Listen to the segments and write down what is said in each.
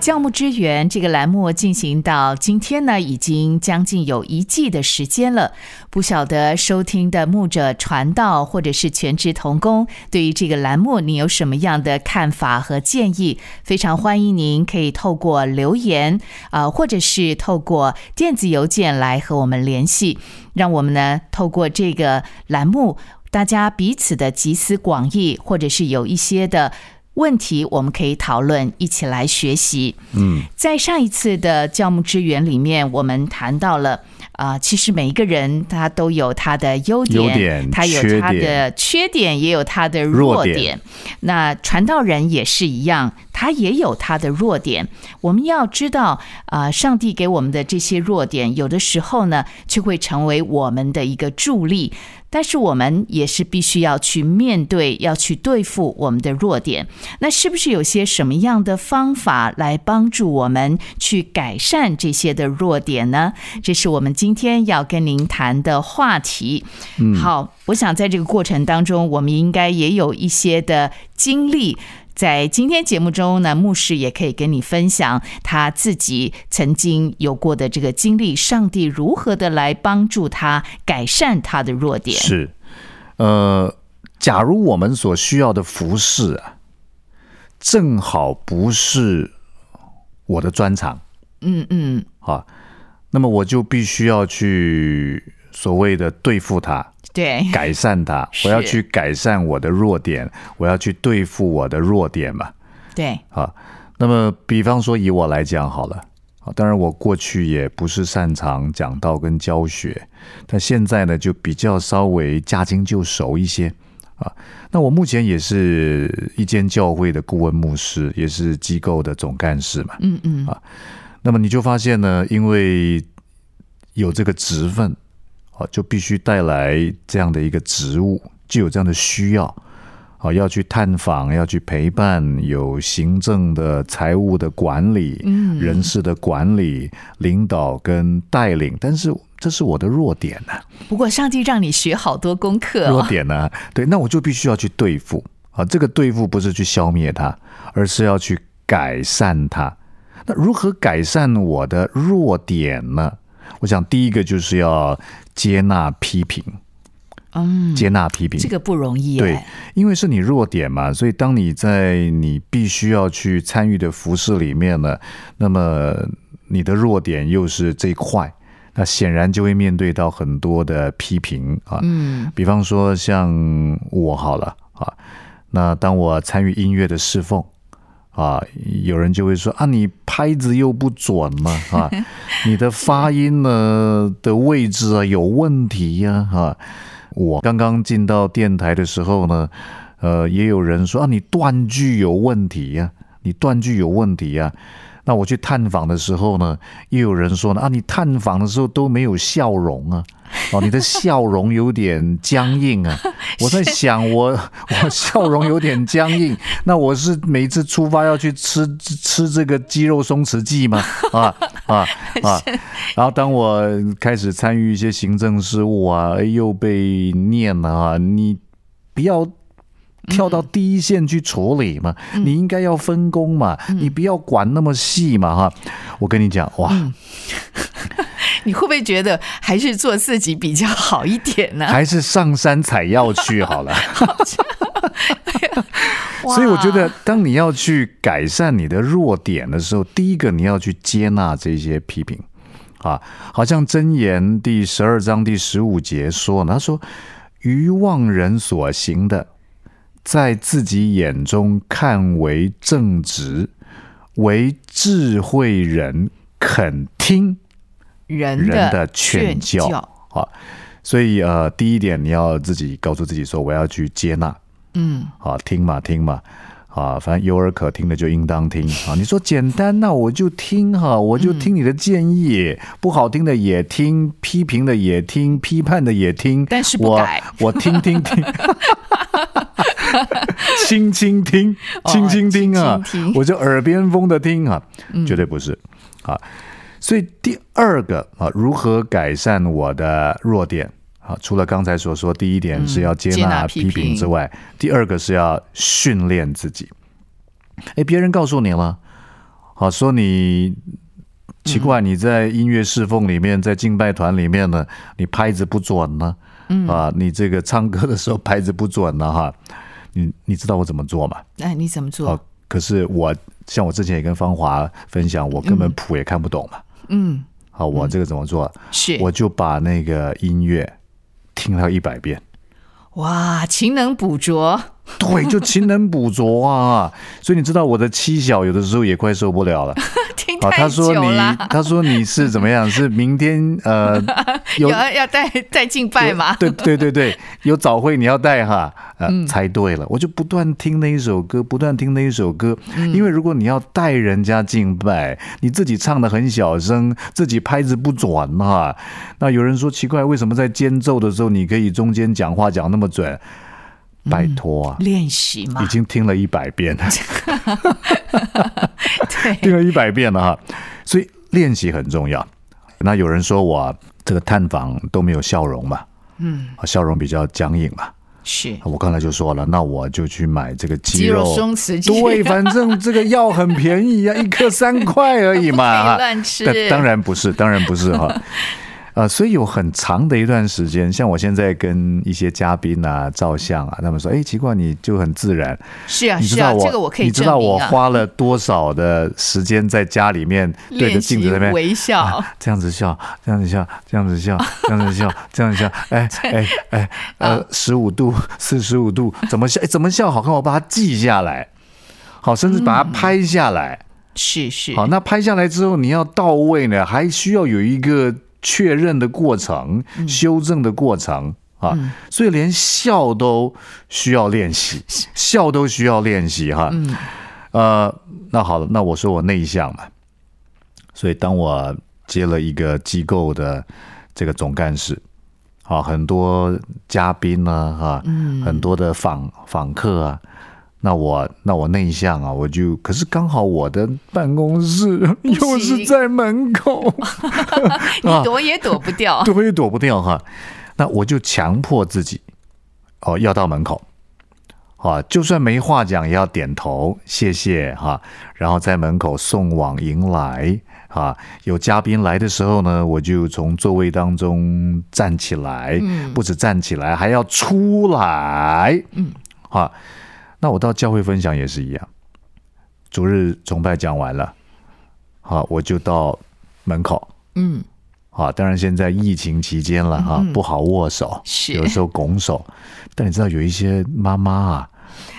教牧支援这个栏目进行到今天呢，已经将近有一季的时间了。不晓得收听的牧者传道或者是全职童工，对于这个栏目你有什么样的看法和建议？非常欢迎您可以透过留言啊、或者是透过电子邮件来和我们联系，让我们呢透过这个栏目，大家彼此的集思广益，或者是有一些的。问题我们可以讨论，一起来学习。嗯，在上一次的教牧支援里面，我们谈到了啊、其实每一个人他都有他的优点，优点他有他的缺点也有他的弱点。弱点那传道人也是一样，他也有他的弱点。我们要知道啊、上帝给我们的这些弱点，有的时候呢，就会成为我们的一个助力。但是我们也是必须要去面对，要去对付我们的弱点。那是不是有些什么样的方法来帮助我们去改善这些的弱点呢？这是我们今天要跟您谈的话题。嗯，好，我想在这个过程当中，我们应该也有一些的经历。在今天节目中呢，牧师也可以跟你分享他自己曾经有过的这个经历，上帝如何的来帮助他改善他的弱点。是，呃，假如我们所需要的服饰啊，正好不是我的专长。嗯嗯，好，那么我就必须要去所谓的对付它，对，改善它，我要去改善我的弱点，我要去对付我的弱点嘛。对，啊，那么比方说以我来讲好了，啊，当然我过去也不是擅长讲道跟教学，但现在呢就比较稍微驾轻就熟一些啊。那我目前也是一间教会的顾问牧师，也是机构的总干事嘛。嗯嗯，啊那么你就发现呢，因为有这个职分，啊，就必须带来这样的一个职务，就有这样的需要，啊，要去探访，要去陪伴，有行政的、财务的管理，嗯人事的管理、领导跟带领，但是这是我的弱点呢、不过上帝让你学好多功课、弱哦，点呢、对，那我就必须要去对付啊。这个对付不是去消灭它，而是要去改善它。那如何改善我的弱点呢？我想第一个就是要接纳批评，嗯，接纳批评。这个不容易对哎，，因为是你弱点嘛，所以当你在你必须要去参与的服饰里面呢，那么你的弱点又是这一块，那显然就会面对到很多的批评啊。嗯，比方说像我好了啊，那当我参与音乐的侍奉啊，有人就会说啊，你拍子又不准嘛啊，你的发音呢的位置啊有问题呀啊。我刚刚进到电台的时候呢，呃，也有人说啊，你断句有问题呀、你断句有问题呀、那我去探访的时候呢，又有人说呢啊，你探访的时候都没有笑容啊，哦，你的笑容有点僵硬啊。我在想我，我笑容有点僵硬，那我是每一次出发要去吃吃这个肌肉松弛剂吗？啊啊啊！然后当我开始参与一些行政事务啊，哎又被念了啊，你不要。跳到第一线去处理嘛，你应该要分工嘛，你不要管那么细嘛哈。我跟你讲，哇，你会不会觉得还是做自己比较好一点呢？还是上山采药去好了。所以我觉得，当你要去改善你的弱点的时候，第一个你要去接纳这些批评啊，好像箴言第十二章第十五节说呢，他说：“愚妄人所行的，在自己眼中看为正直，为智慧人肯听人人的的劝教教，啊。”所以呃，第一点你要自己告诉自己说，我要去接纳。嗯，啊，听嘛听嘛，啊，反正有耳可听的就应当听啊。你说简单，那我就听哈，我就听你的建议，不好听的也听，批评的也听，批判的也听，但是不我改我听听听。轻轻听，哦轻轻听啊轻轻听，我就耳边风的听啊，绝对不是啊。所以第二个啊，如何改善我的弱点啊？除了刚才所说，第一点是要接纳纳批批评评之外，第二个是要训练自己。哎，别人告诉你了，好说你奇怪，你在音乐侍奉里面，在敬拜团里面呢，你拍子不准呢，啊，你这个唱歌的时候拍子不准呢，哈，你你知道我怎么做吗？哎，你怎么做？哦，可是我像我之前也跟芳华分享，我根本谱也看不懂嘛。嗯，好，我这个怎么做？是。我就把那个音乐听到一百遍，哇，勤能补拙，对，就勤能补拙啊。所以你知道我的妻小有的时候也快受不了了。啊，听太他说你，，他说你是怎么样？是明天呃 有要要带带敬拜吗？对对对对，有早会你要带哈，猜对了，我就不断听那一首歌，不断听那一首歌，嗯因为如果你要带人家敬拜，你自己唱的很小声，自己拍子不准哈，那有人说奇怪，为什么在间奏的时候你可以中间讲话讲那么准？拜托啊！练习嘛。已，经听了一百遍。了，对，听了一百遍了哈，所以练习很重要。那有人说我这个探访都没有笑容嘛，嗯，笑容比较僵硬嘛，是。我刚才就说了，那我就去买这个肌肌肉肉松弛剂，对，反正这个药很便宜啊，一颗三块而已嘛。乱吃。当然不是，当然不是哈。呃，所以有很长的一段时间，像我现在跟一些嘉宾啊照相啊，他们说：“哎，奇怪，你就很自然。是啊是啊，你知道我，这个我可以你知道我。花了多少的时间在家里面对着镜子那边微笑，啊这样子笑，这样子笑，这样子笑，这样子笑，这样子笑，哎 哎哎，呃，十五度、四十五度，怎么笑？哎，怎么笑好看？我把它记下来，好，甚至把它拍下来。是是，好，那拍下来之后，你要到位呢，还需要有一个确认的过程、修正的过程啊。所以连笑都需要练习，笑都需要练习哈。嗯呃，那好了，那我说我内向嘛，所以当我接了一个机构的这个总干事，啊，很多嘉宾呢，哈、嗯很多的访访客啊，那我那我内向啊，我就可是刚好我的办公室又是在门口，你躲也躲不掉。躲也躲不掉哈。那我就强迫自己哦，要到门口。啊，就算没话讲，也要点头谢谢哈、然后在门口送往迎来啊。有嘉宾来的时候呢，我就从座位当中站起来，嗯不止站起来，还要出来，嗯，啊，那我到教会分享也是一样，主日崇拜讲完了，好，我就到门口，嗯，啊，当然现在疫情期间了哈、嗯。不好握手，是。有时候拱手，但你知道有一些妈妈啊，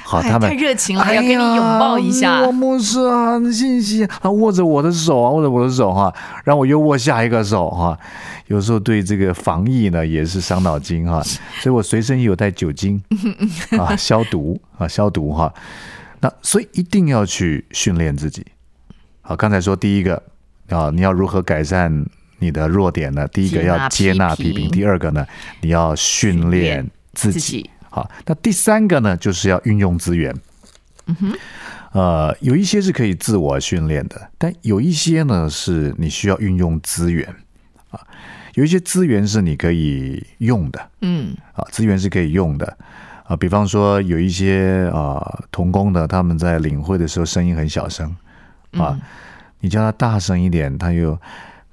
好，哎他们太热情了，哎要跟你拥抱一下呀我。牧师啊，很谢谢啊，握着我的手啊，握着我的手哈、然后我又握下一个手哈、有时候对这个防疫呢也是伤脑筋哈、所以我随身有带酒精啊，消毒啊，消毒哈、那所以一定要去训练自己。好，刚才说第一个啊，你要如何改善你的弱点呢？第一个要接纳批批评评，第二个呢，你要训练自自己。己好，那第三个呢，就是要运用资源。嗯哼，呃，有一些是可以自我训练的，但有一些呢是你需要运用资源啊。有一些资源是你可以用的嗯，啊，资源是可以用的啊。比方说有一些啊童工的，他们在领会的时候声音很小声啊，嗯你叫他大声一点，他又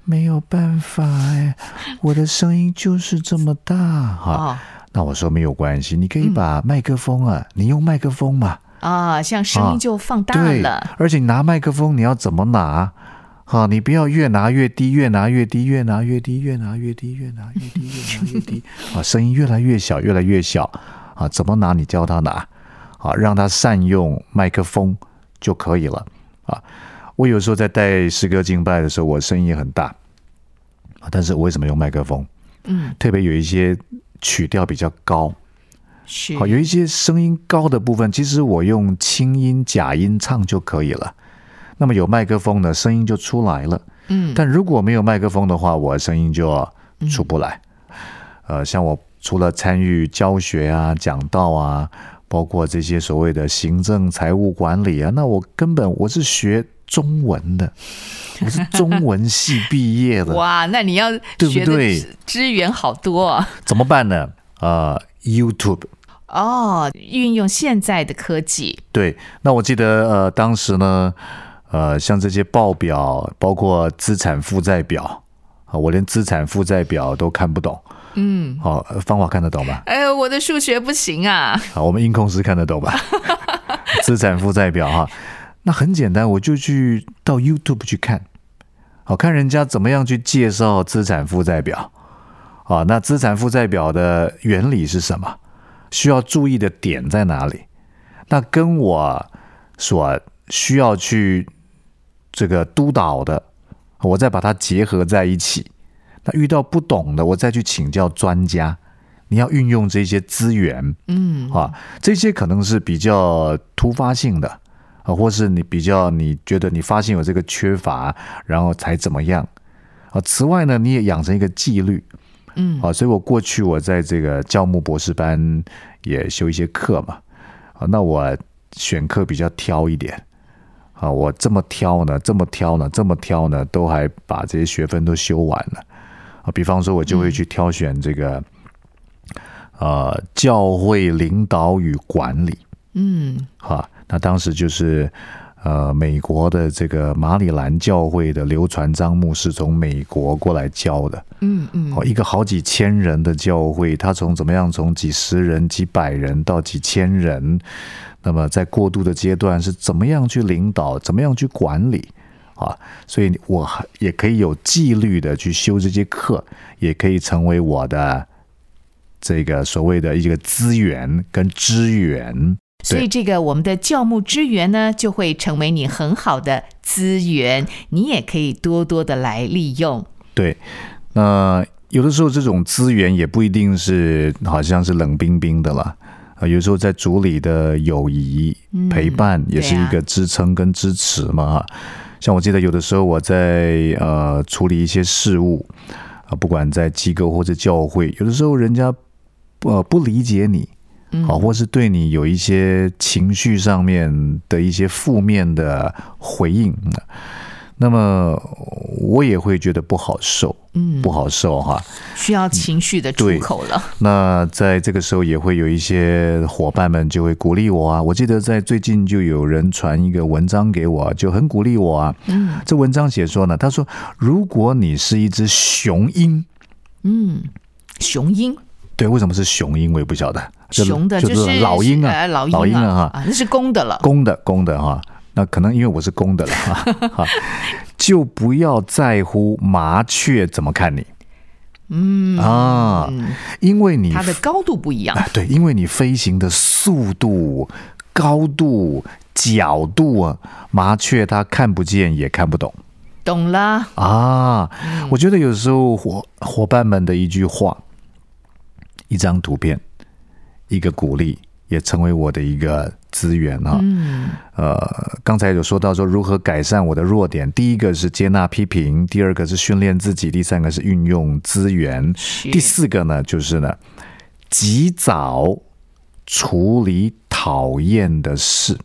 没有办法哎，我的声音就是这么大哈。哦那我说没有关系，你可以把麦克风啊，你用麦克风嘛，啊，像声音就放大对了。，而且你拿麦克风你要怎么拿？好，你不要越拿越低，越拿越低，越拿越低，越拿越低，越拿越低，越拿越低，啊，声音越来越小，越来越小，啊，怎么拿？你教他拿，啊，让他善用麦克风就可以了，啊，我有时候在带诗歌敬拜的时候，我声音也很大，啊，但是我为什么用麦克风？嗯，特别有一些曲调比较高，是好，有一些声音高的部分，其实我用轻音、假音唱就可以了。那么有麦克风呢，声音就出来了。嗯，但如果没有麦克风的话，我的声音就出不来。呃，像我除了参与教学啊、讲道啊，包括这些所谓的行政、财务管理啊，那我根本我是学中文的，我是中文系毕业的，哇，那你要对不学的对资资源好多啊怎么办呢？呃，YouTube。哦，运用现在的科技，对，那我记得呃，当时呢，呃，像这些报表，包括资产负债表啊，我连资产负债表都看不懂。嗯，好、呃方法看得懂吗？哎呦，我的数学不行啊，好，我们音控师看得懂吧？资产负债表哈，那很简单，我就去到 YouTube 去看，好看人家怎么样去介绍资产负债表啊？那资产负债表的原理是什么？需要注意的点在哪里？那跟我所需要去这个督导的，我再把它结合在一起。那遇到不懂的，我再去请教专家。你要运用这些资源，嗯，啊，这些可能是比较突发性的啊，或是你比较你觉得你发现有这个缺乏，然后才怎么样啊？此外呢，你也养成一个纪律，嗯，啊，所以我过去我在这个教牧博士班也修一些课嘛，啊，那我选课比较挑一点。啊，我这么挑呢，这么挑呢，这么挑呢，都还把这些学分都修完了啊。比方说，我就会去挑选这个，呃，教会领导与管理，嗯，哈，那当时就是呃，美国的这个马里兰教会的刘传章牧师从美国过来教的，嗯嗯，哦，一个好几千人的教会，他从怎么样从几十人、几百人到几千人，那么在过渡的阶段是怎么样去领导，怎么样去管理啊？所以我还也可以有纪律的去修这些课，也可以成为我的这个所谓的一个资源跟支援。所以这个我们的教牧支援呢，就会成为你很好的资源，你也可以多多的来利用。对，那有的时候这种资源也不一定是好像是冷冰冰的了。啊，有时候在组里的友谊陪伴也是一个支撑跟支持嘛。哈、像我记得有的时候我在呃处理一些事务啊，不管在机构或者教会，有的时候人家呃不理解你，啊、或是对你有一些情绪上面的一些负面的回应，那么我也会觉得不好受，嗯，不好受哈。需要情绪的出口了。那在这个时候，也会有一些伙伴们就会鼓励我啊。我记得在最近就有人传一个文章给我，就很鼓励我啊。嗯这文章写说呢，他说，如果你是一只雄鹰，嗯，雄鹰，对，为什么是雄鹰？我也不晓得。雄的就就是老鹰啊，呃老鹰啊哈。啊，那是公的了。公的公的哈，那可能因为我是公的了哈，哈，就不要在乎麻雀怎么看你嗯啊，嗯，因为你它的高度不一样。啊，对，因为你飞行的速度、高度、角度啊，麻雀它看不见也看不懂懂了，啊。我觉得有时候伙伙伴们的一句话、一张图片、一个鼓励，也成为我的一个资源啊。嗯呃，刚才有说到说如何改善我的弱点，第一个是接纳批评，第二个是训练自己，第三个是运用资源，第四个呢就是呢及早处理讨厌的事。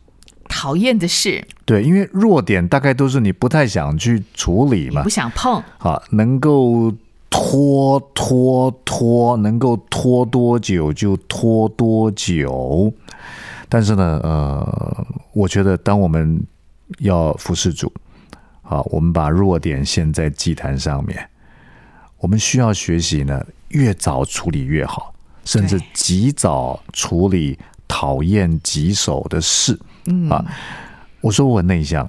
讨厌的事，对，因为弱点大概都是你不太想去处理嘛不，想碰。啊，能够拖拖拖，能够拖多久就拖多久。但是呢，呃，我觉得当我们要服侍主，好，我们把弱点献在祭坛上面，我们需要学习呢，越早处理越好，甚至及早处理讨厌棘手的事。嗯啊，我说我很内向，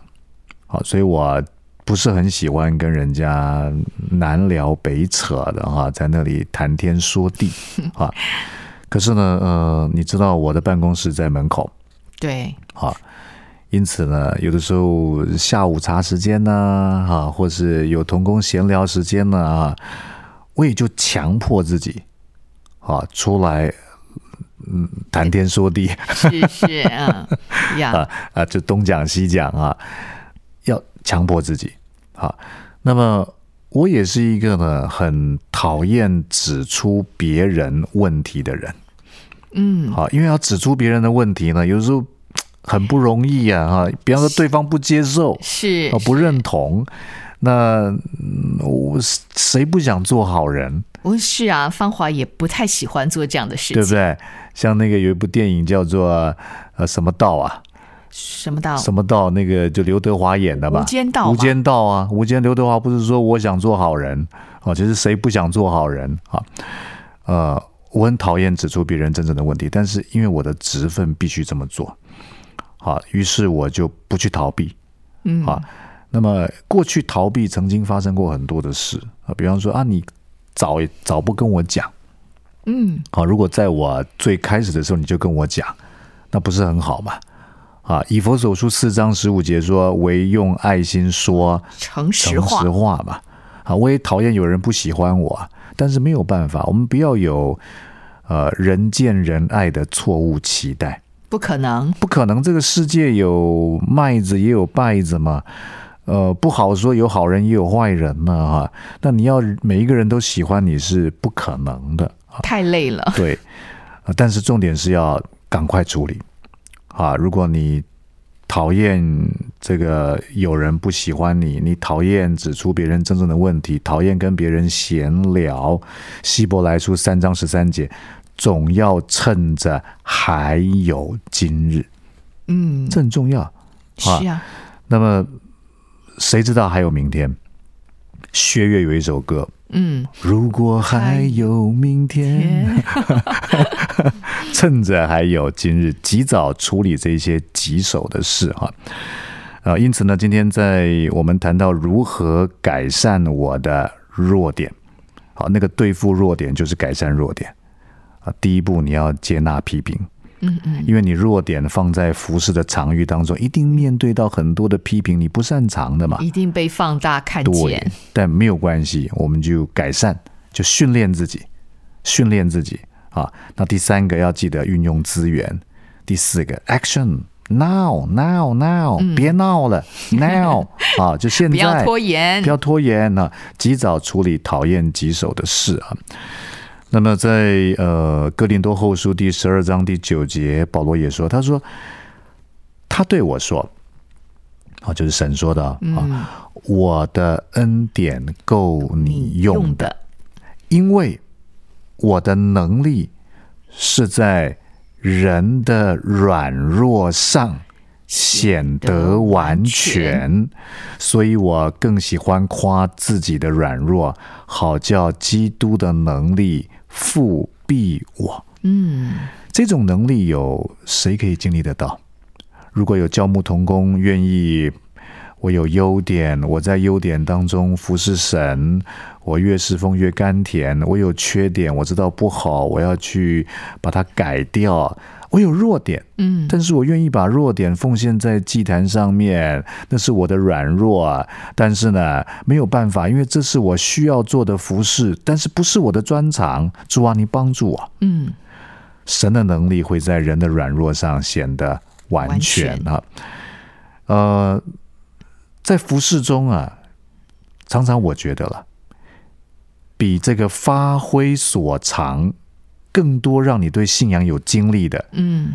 好，所以我不是很喜欢跟人家南聊北扯的哈，在那里谈天说地 啊。可是呢，呃，你知道我的办公室在门口对，啊，因此呢，有的时候下午茶时间呢，哈、或是有同工闲聊时间呢，啊，我也就强迫自己啊出来，嗯，谈天说地。是是，嗯呀，啊啊，就东讲西讲啊，要强迫自己好。那么我也是一个呢很讨厌指出别人问题的人嗯，好，因为要指出别人的问题呢，有时候很不容易呀，哈。比方说对方不接受，是啊，不认同，那嗯我谁不想做好人，不是啊，芳华也不太喜欢做这样的事情，对不对？像那个有一部电影叫做呃什么道啊，什么道？什么道？那个就刘德华演的吧，无间道吧无间道啊，无间。刘德华不是说我想做好人啊，其实谁不想做好人啊？呃，我很讨厌指出别人真正的问题，但是因为我的职分必须这么做，好，于是我就不去逃避，嗯啊。那么过去逃避曾经发生过很多的事啊，比方说啊，你早早不跟我讲，嗯，好，如果在我最开始的时候你就跟我讲，那不是很好嘛？啊，以佛所书四章十五节说，唯用爱心说诚实诚话实话嘛。啊，我也讨厌有人不喜欢我，但是没有办法，我们不要有呃人见人爱的错误期待。不可能，不可能，这个世界有麦子也有稗子嘛。呃，不好说，有好人也有坏人嘛，哈。那你要每一个人都喜欢你是不可能的啊。太累了，对，啊但是重点是要赶快处理啊！如果你讨厌这个有人不喜欢你，你讨厌指出别人真正的问题，讨厌跟别人闲聊，希伯来书三章十三节，总要趁着还有今日，嗯，这很重要。是啊，那么谁知道还有明天？薛岳有一首歌，嗯，如果还有明天，趁着还有今日，及早处理这些棘手的事哈。呃，因此呢，今天在我们谈到如何改善我的弱点，好，那个对付弱点就是改善弱点啊。第一步，你要接纳批评，嗯嗯，因为你弱点放在服饰的场域当中，一定面对到很多的批评，你不擅长的嘛。一定被放大看对见，，但没有关系，我们就改善，就训练自己，训练自己啊。那第三个要记得运用资源，第四个 action now now now，、别闹了 now 啊，就现在，不要拖延不，要拖延呢、及早处理讨厌棘手的事啊。那么在呃哥林多后书第十二章第九节，保罗也说，他说他对我说，啊，就是神说的啊，嗯。我的恩典够你用的，的，因为我的能力是在人的软弱上显得完全，所以我更喜欢夸自己的软弱，好叫基督的能力复庇我。嗯，这种能力有谁可以经历得到？如果有教牧同工愿意，我有优点，我在优点当中服侍神，我越侍奉越甘甜；我有缺点，我知道不好，我要去把它改掉。我有弱点，嗯，但是我愿意把弱点奉献在祭坛上面，那是我的软弱啊。但是呢，没有办法，因为这是我需要做的服饰，但是不是我的专长。主啊，你帮助我。嗯，神的能力会在人的软弱上显得完全啊。呃，在服饰中啊，常常我觉得了，比这个发挥所长更多让你对信仰有经历的，嗯，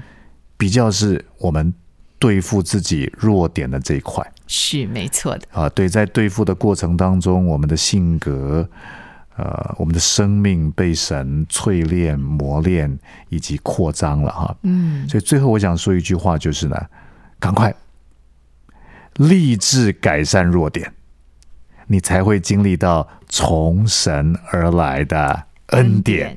比较是我们对付自己弱点的这一块是没错的，啊。对，在对付的过程当中，我们的性格。呃，我们的生命被神淬炼、磨练以及扩张了哈，嗯，所以最后我想说一句话，就是呢，赶快立志改善弱点，你才会经历到从神而来的恩典。